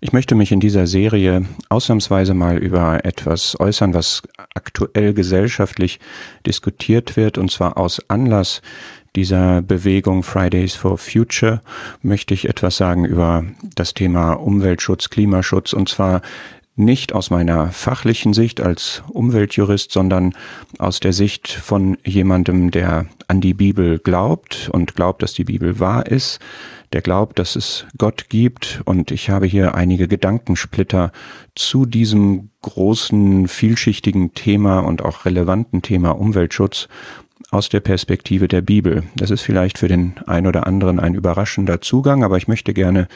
Ich möchte mich in dieser Serie ausnahmsweise mal über etwas äußern, was aktuell gesellschaftlich diskutiert wird, und zwar aus Anlass dieser Bewegung Fridays for Future möchte ich etwas sagen über das Thema Umweltschutz, Klimaschutz, und zwar nicht aus meiner fachlichen Sicht als Umweltjurist, sondern aus der Sicht von jemandem, der an die Bibel glaubt und glaubt, dass die Bibel wahr ist, der glaubt, dass es Gott gibt. Und ich habe hier einige Gedankensplitter zu diesem großen, vielschichtigen Thema und auch relevanten Thema Umweltschutz aus der Perspektive der Bibel. Das ist vielleicht für den ein oder anderen ein überraschender Zugang, aber ich möchte gerne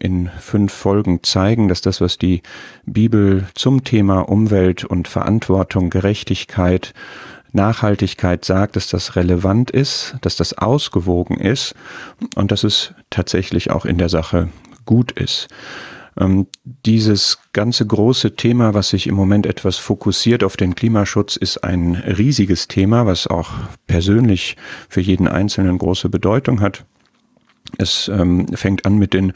in fünf Folgen zeigen, dass das, was die Bibel zum Thema Umwelt und Verantwortung, Gerechtigkeit, Nachhaltigkeit sagt, dass das relevant ist, dass das ausgewogen ist und dass es tatsächlich auch in der Sache gut ist. Ähm, dieses ganze große Thema, was sich im Moment etwas fokussiert auf den Klimaschutz, ist ein riesiges Thema, was auch persönlich für jeden Einzelnen große Bedeutung hat. Es ähm, fängt an mit den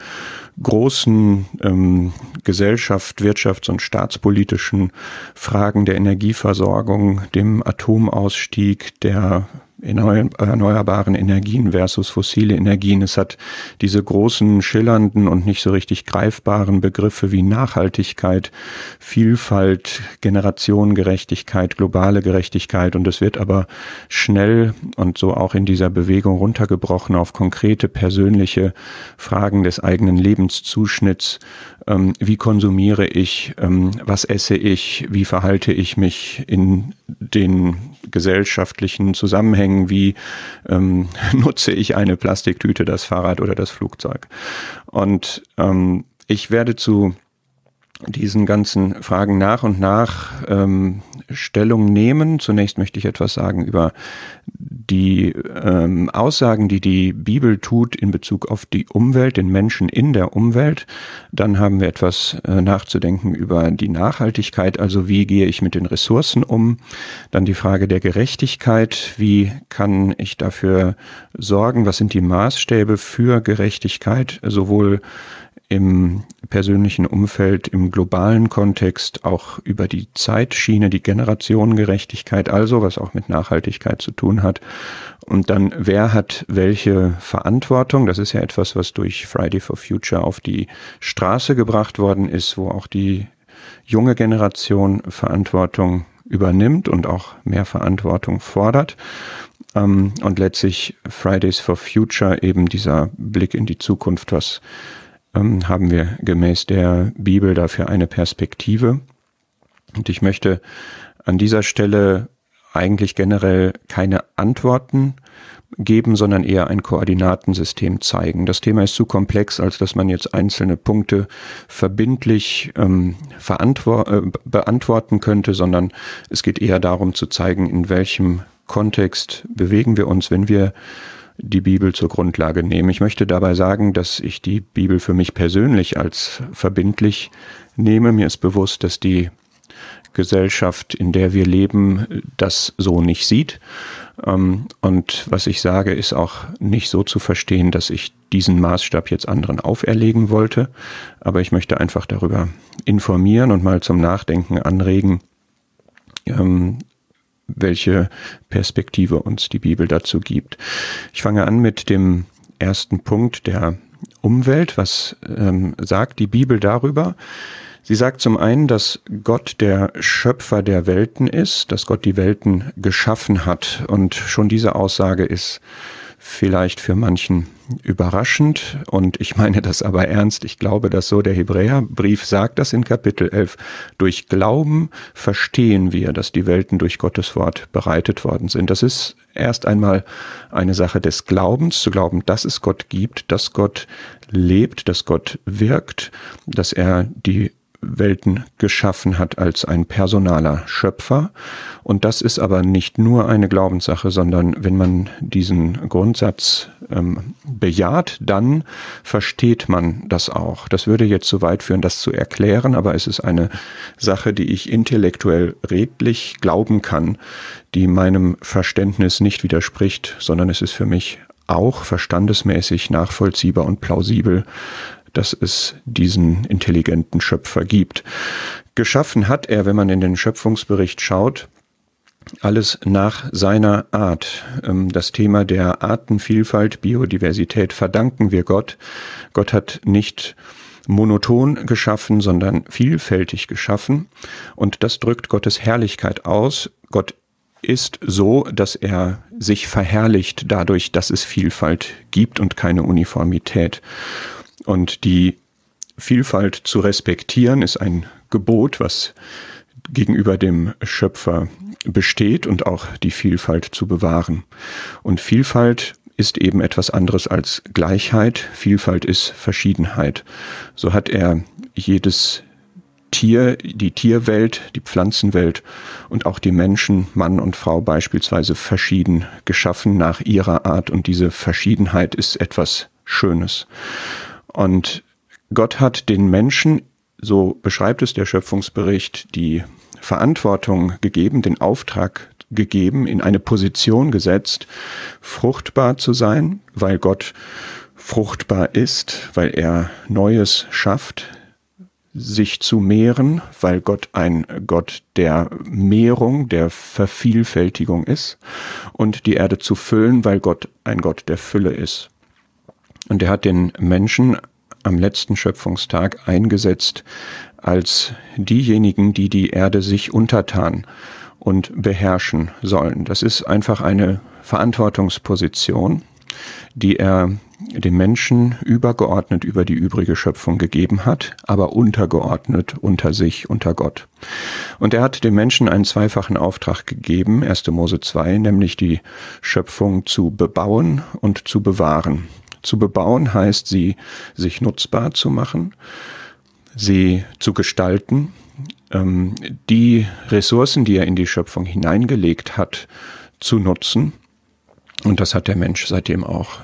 großen ähm, Gesellschaft, Wirtschafts- und staatspolitischen Fragen der Energieversorgung, dem Atomausstieg, der erneuerbaren Energien versus fossile Energien. Es hat diese großen, schillernden und nicht so richtig greifbaren Begriffe wie Nachhaltigkeit, Vielfalt, Generationengerechtigkeit, globale Gerechtigkeit und es wird aber schnell und so auch in dieser Bewegung runtergebrochen auf konkrete persönliche Fragen des eigenen Lebenszuschnitts. Ähm, wie konsumiere ich? Ähm, was esse ich? Wie verhalte ich mich in den gesellschaftlichen Zusammenhängen, wie ähm, nutze ich eine Plastiktüte, das Fahrrad oder das Flugzeug. Und ähm, ich werde zu diesen ganzen Fragen nach und nach ähm, Stellung nehmen. Zunächst möchte ich etwas sagen über die ähm, Aussagen, die die Bibel tut in Bezug auf die Umwelt, den Menschen in der Umwelt. Dann haben wir etwas äh, nachzudenken über die Nachhaltigkeit, also wie gehe ich mit den Ressourcen um. Dann die Frage der Gerechtigkeit, wie kann ich dafür sorgen, was sind die Maßstäbe für Gerechtigkeit, sowohl im persönlichen Umfeld, im globalen Kontext, auch über die Zeitschiene, die Generationengerechtigkeit, also was auch mit Nachhaltigkeit zu tun hat. Und dann, wer hat welche Verantwortung? Das ist ja etwas, was durch Friday for Future auf die Straße gebracht worden ist, wo auch die junge Generation Verantwortung übernimmt und auch mehr Verantwortung fordert. Ähm, und letztlich Fridays for Future eben dieser Blick in die Zukunft, was ähm, haben wir gemäß der Bibel dafür eine Perspektive. Und ich möchte an dieser Stelle eigentlich generell keine Antworten geben, sondern eher ein Koordinatensystem zeigen. Das Thema ist zu komplex, als dass man jetzt einzelne Punkte verbindlich ähm, äh, beantworten könnte, sondern es geht eher darum zu zeigen, in welchem Kontext bewegen wir uns, wenn wir die Bibel zur Grundlage nehmen. Ich möchte dabei sagen, dass ich die Bibel für mich persönlich als verbindlich nehme. Mir ist bewusst, dass die Gesellschaft, in der wir leben, das so nicht sieht. Ähm, und was ich sage, ist auch nicht so zu verstehen, dass ich diesen Maßstab jetzt anderen auferlegen wollte. Aber ich möchte einfach darüber informieren und mal zum Nachdenken anregen, ähm, welche Perspektive uns die Bibel dazu gibt. Ich fange an mit dem ersten Punkt der Umwelt. Was ähm, sagt die Bibel darüber? Sie sagt zum einen, dass Gott der Schöpfer der Welten ist, dass Gott die Welten geschaffen hat. Und schon diese Aussage ist vielleicht für manchen überraschend und ich meine das aber ernst. Ich glaube, dass so der Hebräerbrief sagt das in Kapitel 11. Durch Glauben verstehen wir, dass die Welten durch Gottes Wort bereitet worden sind. Das ist erst einmal eine Sache des Glaubens, zu glauben, dass es Gott gibt, dass Gott lebt, dass Gott wirkt, dass er die Welten geschaffen hat als ein personaler Schöpfer. Und das ist aber nicht nur eine Glaubenssache, sondern wenn man diesen Grundsatz ähm, bejaht, dann versteht man das auch. Das würde jetzt zu weit führen, das zu erklären, aber es ist eine Sache, die ich intellektuell redlich glauben kann, die meinem Verständnis nicht widerspricht, sondern es ist für mich auch verstandesmäßig nachvollziehbar und plausibel, dass es diesen intelligenten Schöpfer gibt. Geschaffen hat er, wenn man in den Schöpfungsbericht schaut, alles nach seiner Art. Ähm, das Thema der Artenvielfalt, Biodiversität verdanken wir Gott. Gott hat nicht monoton geschaffen, sondern vielfältig geschaffen. Und das drückt Gottes Herrlichkeit aus. Gott ist so, dass er sich verherrlicht dadurch, dass es Vielfalt gibt und keine Uniformität. Und die Vielfalt zu respektieren ist ein Gebot, was gegenüber dem Schöpfer besteht und auch die Vielfalt zu bewahren. Und Vielfalt ist eben etwas anderes als Gleichheit. Vielfalt ist Verschiedenheit. So hat er jedes Tier, die Tierwelt, die Pflanzenwelt und auch die Menschen, Mann und Frau beispielsweise verschieden geschaffen nach ihrer Art und diese Verschiedenheit ist etwas Schönes. Und Gott hat den Menschen, so beschreibt es der Schöpfungsbericht, die Verantwortung gegeben, den Auftrag gegeben, in eine Position gesetzt, fruchtbar zu sein, weil Gott fruchtbar ist, weil er Neues schafft, sich zu mehren, weil Gott ein Gott der Mehrung, der Vervielfältigung ist und die Erde zu füllen, weil Gott ein Gott der Fülle ist. Und er hat den Menschen am letzten Schöpfungstag eingesetzt als diejenigen, die die Erde sich untertan und beherrschen sollen. Das ist einfach eine Verantwortungsposition, die er dem Menschen übergeordnet über die übrige Schöpfung gegeben hat, aber untergeordnet unter sich, unter Gott. Und er hat dem Menschen einen zweifachen Auftrag gegeben, 1. Mose 2, nämlich die Schöpfung zu bebauen und zu bewahren. Zu bebauen heißt, sie sich nutzbar zu machen sie zu gestalten, ähm, die Ressourcen, die er in die Schöpfung hineingelegt hat, zu nutzen. Und das hat der Mensch seitdem auch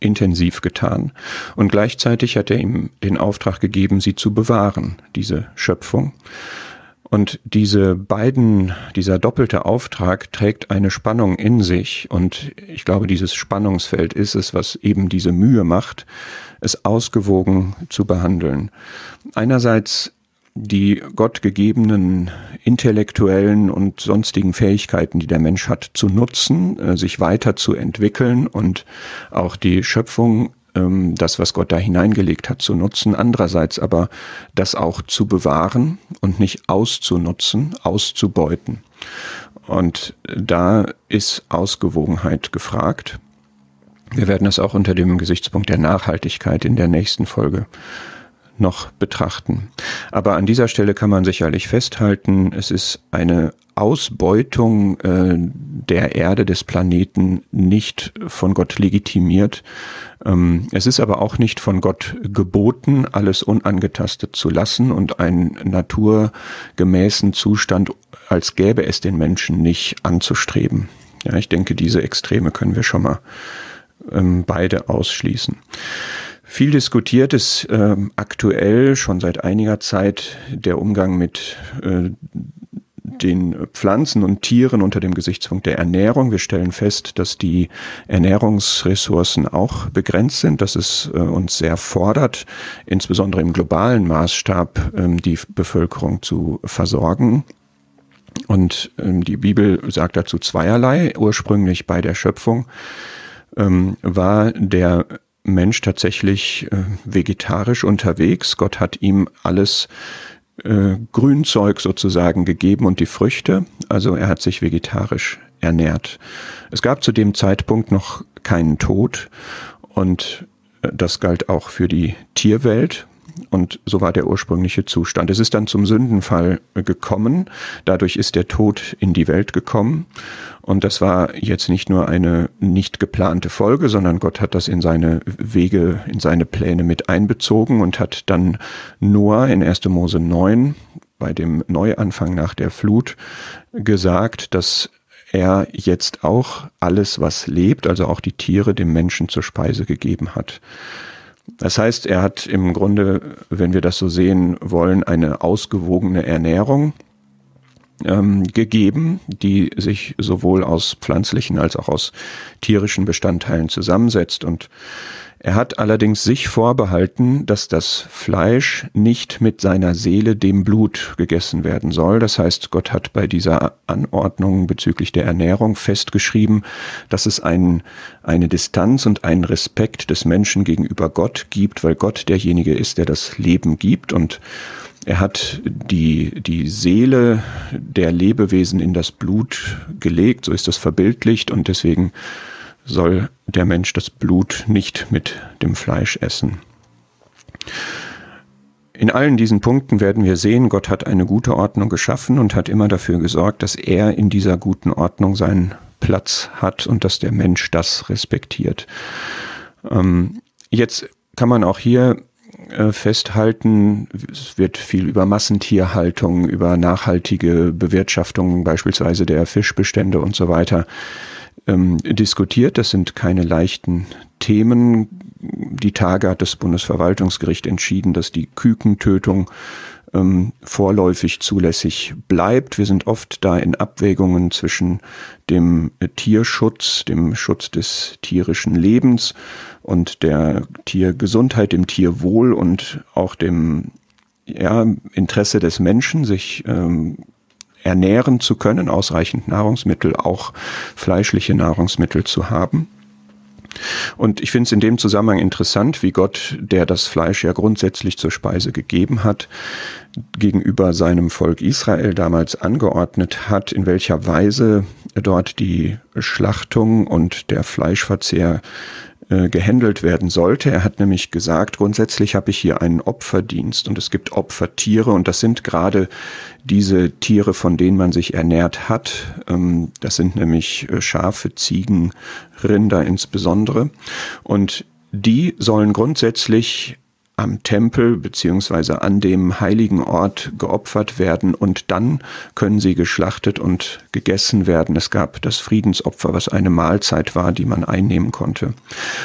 intensiv getan. Und gleichzeitig hat er ihm den Auftrag gegeben, sie zu bewahren, diese Schöpfung. Und diese beiden, dieser doppelte Auftrag trägt eine Spannung in sich. Und ich glaube, dieses Spannungsfeld ist es, was eben diese Mühe macht, es ausgewogen zu behandeln. Einerseits die gottgegebenen intellektuellen und sonstigen Fähigkeiten, die der Mensch hat, zu nutzen, äh, sich weiterzuentwickeln und auch die Schöpfung ähm, das, was Gott da hineingelegt hat, zu nutzen, andererseits aber das auch zu bewahren und nicht auszunutzen, auszubeuten. Und da ist Ausgewogenheit gefragt. Wir werden es auch unter dem Gesichtspunkt der Nachhaltigkeit in der nächsten Folge noch betrachten. Aber an dieser Stelle kann man sicherlich festhalten, es ist eine Ausbeutung äh, der Erde, des Planeten nicht von Gott legitimiert. Ähm, es ist aber auch nicht von Gott geboten, alles unangetastet zu lassen und einen naturgemäßen Zustand, als gäbe es den Menschen nicht, anzustreben. Ja, ich denke, diese Extreme können wir schon mal ähm, beide ausschließen. Viel diskutiert ist äh, aktuell schon seit einiger Zeit der Umgang mit äh, den Pflanzen und Tieren unter dem Gesichtspunkt der Ernährung. Wir stellen fest, dass die Ernährungsressourcen auch begrenzt sind, dass es äh, uns sehr fordert, insbesondere im globalen Maßstab ähm, die Bevölkerung zu versorgen. Und ähm, die Bibel sagt dazu zweierlei. Ursprünglich bei der Schöpfung ähm, war der Mensch tatsächlich äh, vegetarisch unterwegs. Gott hat ihm alles äh, Grünzeug sozusagen gegeben und die Früchte. Also er hat sich vegetarisch ernährt. Es gab zu dem Zeitpunkt noch keinen Tod und äh, das galt auch für die Tierwelt. Und so war der ursprüngliche Zustand. Es ist dann zum Sündenfall gekommen. Dadurch ist der Tod in die Welt gekommen. Und das war jetzt nicht nur eine nicht geplante Folge, sondern Gott hat das in seine Wege, in seine Pläne mit einbezogen und hat dann Noah in 1. Mose 9 bei dem Neuanfang nach der Flut gesagt, dass er jetzt auch alles, was lebt, also auch die Tiere, dem Menschen zur Speise gegeben hat. Das heißt, er hat im Grunde, wenn wir das so sehen wollen, eine ausgewogene Ernährung ähm, gegeben, die sich sowohl aus pflanzlichen als auch aus tierischen Bestandteilen zusammensetzt. Und Er hat allerdings sich vorbehalten, dass das Fleisch nicht mit seiner Seele dem Blut gegessen werden soll. Das heißt, Gott hat bei dieser Anordnung bezüglich der Ernährung festgeschrieben, dass es ein, eine Distanz und einen Respekt des Menschen gegenüber Gott gibt, weil Gott derjenige ist, der das Leben gibt. Und er hat die, die Seele der Lebewesen in das Blut gelegt, so ist das verbildlicht. Und deswegen soll der Mensch das Blut nicht mit dem Fleisch essen. In allen diesen Punkten werden wir sehen, Gott hat eine gute Ordnung geschaffen und hat immer dafür gesorgt, dass er in dieser guten Ordnung seinen Platz hat und dass der Mensch das respektiert. Ähm, jetzt kann man auch hier äh, festhalten. Es wird viel über Massentierhaltung, über nachhaltige Bewirtschaftung beispielsweise der Fischbestände und so weiter ähm, diskutiert. Das sind keine leichten Themen. Die Tage hat das Bundesverwaltungsgericht entschieden, dass die Kükentötung ähm, vorläufig zulässig bleibt. Wir sind oft da in Abwägungen zwischen dem Tierschutz, dem Schutz des tierischen Lebens und der Tiergesundheit, dem Tierwohl und auch dem ja, Interesse des Menschen, sich ähm, ernähren zu können, ausreichend Nahrungsmittel, auch fleischliche Nahrungsmittel zu haben. Und ich finde es in dem Zusammenhang interessant, wie Gott, der das Fleisch ja grundsätzlich zur Speise gegeben hat, gegenüber seinem Volk Israel damals angeordnet hat, in welcher Weise dort die Schlachtung und der Fleischverzehr äh, gehandelt werden sollte. Er hat nämlich gesagt, grundsätzlich habe ich hier einen Opferdienst und es gibt Opfertiere und das sind gerade diese Tiere, von denen man sich ernährt hat. Ähm, das sind nämlich äh, Schafe, Ziegen, Rinder insbesondere. Und die sollen grundsätzlich am Tempel beziehungsweise an dem heiligen Ort geopfert werden und dann können sie geschlachtet und gegessen werden. Es gab das Friedensopfer, was eine Mahlzeit war, die man einnehmen konnte.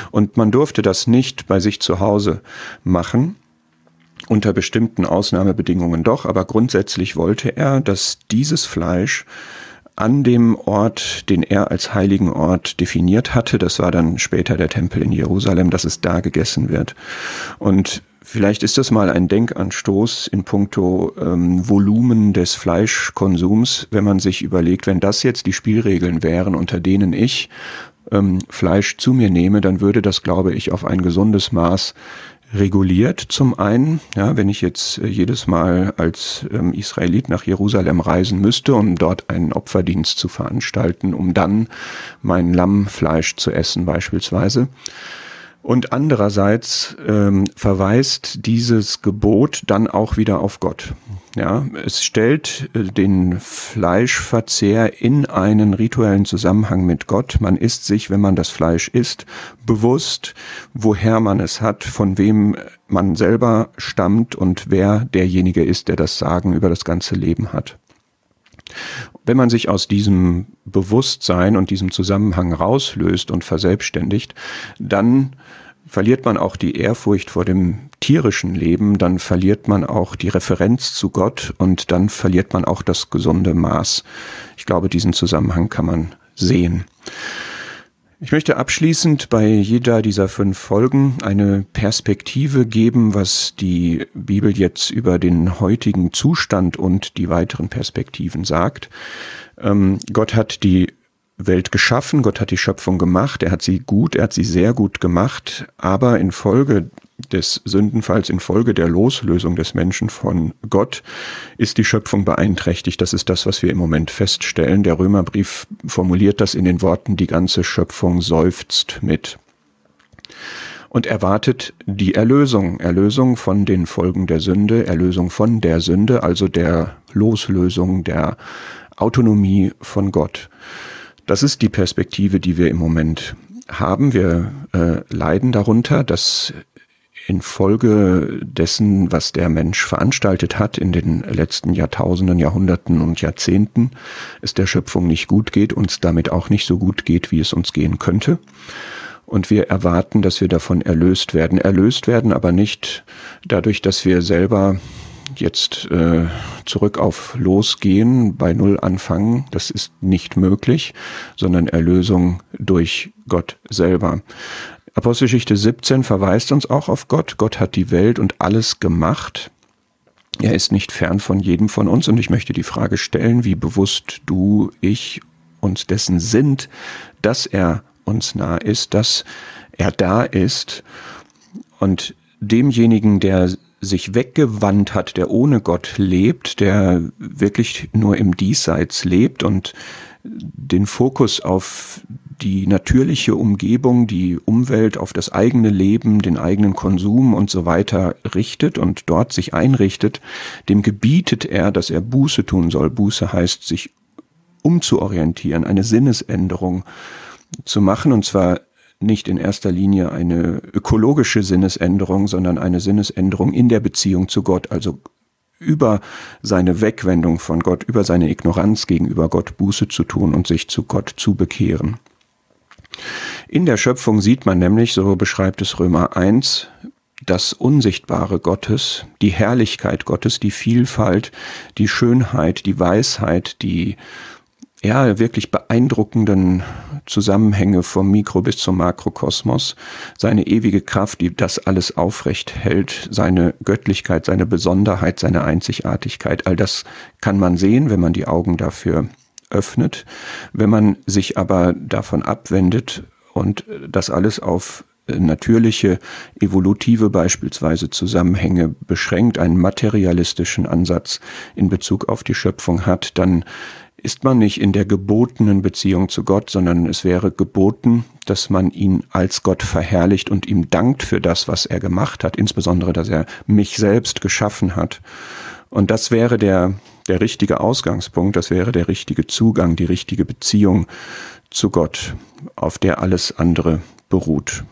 Und man durfte das nicht bei sich zu Hause machen, unter bestimmten Ausnahmebedingungen doch, aber grundsätzlich wollte er, dass dieses Fleisch an dem Ort, den er als heiligen Ort definiert hatte, das war dann später der Tempel in Jerusalem, dass es da gegessen wird. Und Vielleicht ist das mal ein Denkanstoß in puncto ähm, Volumen des Fleischkonsums, wenn man sich überlegt, wenn das jetzt die Spielregeln wären, unter denen ich ähm, Fleisch zu mir nehme, dann würde das, glaube ich, auf ein gesundes Maß reguliert. Zum einen, ja, wenn ich jetzt äh, jedes Mal als ähm, Israelit nach Jerusalem reisen müsste, um dort einen Opferdienst zu veranstalten, um dann mein Lammfleisch zu essen beispielsweise. Und andererseits ähm, verweist dieses Gebot dann auch wieder auf Gott. Ja, es stellt äh, den Fleischverzehr in einen rituellen Zusammenhang mit Gott. Man ist sich, wenn man das Fleisch isst, bewusst, woher man es hat, von wem man selber stammt und wer derjenige ist, der das Sagen über das ganze Leben hat. Wenn man sich aus diesem Bewusstsein und diesem Zusammenhang rauslöst und verselbstständigt, dann verliert man auch die Ehrfurcht vor dem tierischen Leben, dann verliert man auch die Referenz zu Gott und dann verliert man auch das gesunde Maß. Ich glaube, diesen Zusammenhang kann man sehen. Ich möchte abschließend bei jeder dieser fünf Folgen eine Perspektive geben, was die Bibel jetzt über den heutigen Zustand und die weiteren Perspektiven sagt. Ähm, Gott hat die Welt geschaffen, Gott hat die Schöpfung gemacht, er hat sie gut, er hat sie sehr gut gemacht, aber infolge des Sündenfalls, infolge der Loslösung des Menschen von Gott, ist die Schöpfung beeinträchtigt. Das ist das, was wir im Moment feststellen. Der Römerbrief formuliert das in den Worten, die ganze Schöpfung seufzt mit und erwartet die Erlösung, Erlösung von den Folgen der Sünde, Erlösung von der Sünde, also der Loslösung der Autonomie von Gott. Das ist die Perspektive, die wir im Moment haben. Wir äh, leiden darunter, dass infolge dessen, was der Mensch veranstaltet hat in den letzten Jahrtausenden, Jahrhunderten und Jahrzehnten, es der Schöpfung nicht gut geht, uns damit auch nicht so gut geht, wie es uns gehen könnte. Und wir erwarten, dass wir davon erlöst werden. Erlöst werden aber nicht dadurch, dass wir selber jetzt äh, zurück auf Losgehen, bei Null anfangen, das ist nicht möglich, sondern Erlösung durch Gott selber. Apostelgeschichte 17 verweist uns auch auf Gott. Gott hat die Welt und alles gemacht. Er ist nicht fern von jedem von uns und ich möchte die Frage stellen, wie bewusst du, ich uns dessen sind, dass er uns nah ist, dass er da ist und demjenigen, der sich weggewandt hat, der ohne Gott lebt, der wirklich nur im Diesseits lebt und den Fokus auf die natürliche Umgebung, die Umwelt, auf das eigene Leben, den eigenen Konsum und so weiter richtet und dort sich einrichtet, dem gebietet er, dass er Buße tun soll. Buße heißt, sich umzuorientieren, eine Sinnesänderung zu machen, und zwar nicht in erster Linie eine ökologische Sinnesänderung, sondern eine Sinnesänderung in der Beziehung zu Gott, also über seine Wegwendung von Gott, über seine Ignoranz gegenüber Gott Buße zu tun und sich zu Gott zu bekehren. In der Schöpfung sieht man nämlich, so beschreibt es Römer 1, das Unsichtbare Gottes, die Herrlichkeit Gottes, die Vielfalt, die Schönheit, die Weisheit, die ja, wirklich beeindruckenden Zusammenhänge vom Mikro bis zum Makrokosmos, seine ewige Kraft, die das alles aufrecht hält, seine Göttlichkeit, seine Besonderheit, seine Einzigartigkeit, all das kann man sehen, wenn man die Augen dafür öffnet. Wenn man sich aber davon abwendet und das alles auf natürliche, evolutive beispielsweise Zusammenhänge beschränkt, einen materialistischen Ansatz in Bezug auf die Schöpfung hat, dann ist man nicht in der gebotenen Beziehung zu Gott, sondern es wäre geboten, dass man ihn als Gott verherrlicht und ihm dankt für das, was er gemacht hat, insbesondere, dass er mich selbst geschaffen hat. Und das wäre der, der richtige Ausgangspunkt, das wäre der richtige Zugang, die richtige Beziehung zu Gott, auf der alles andere beruht.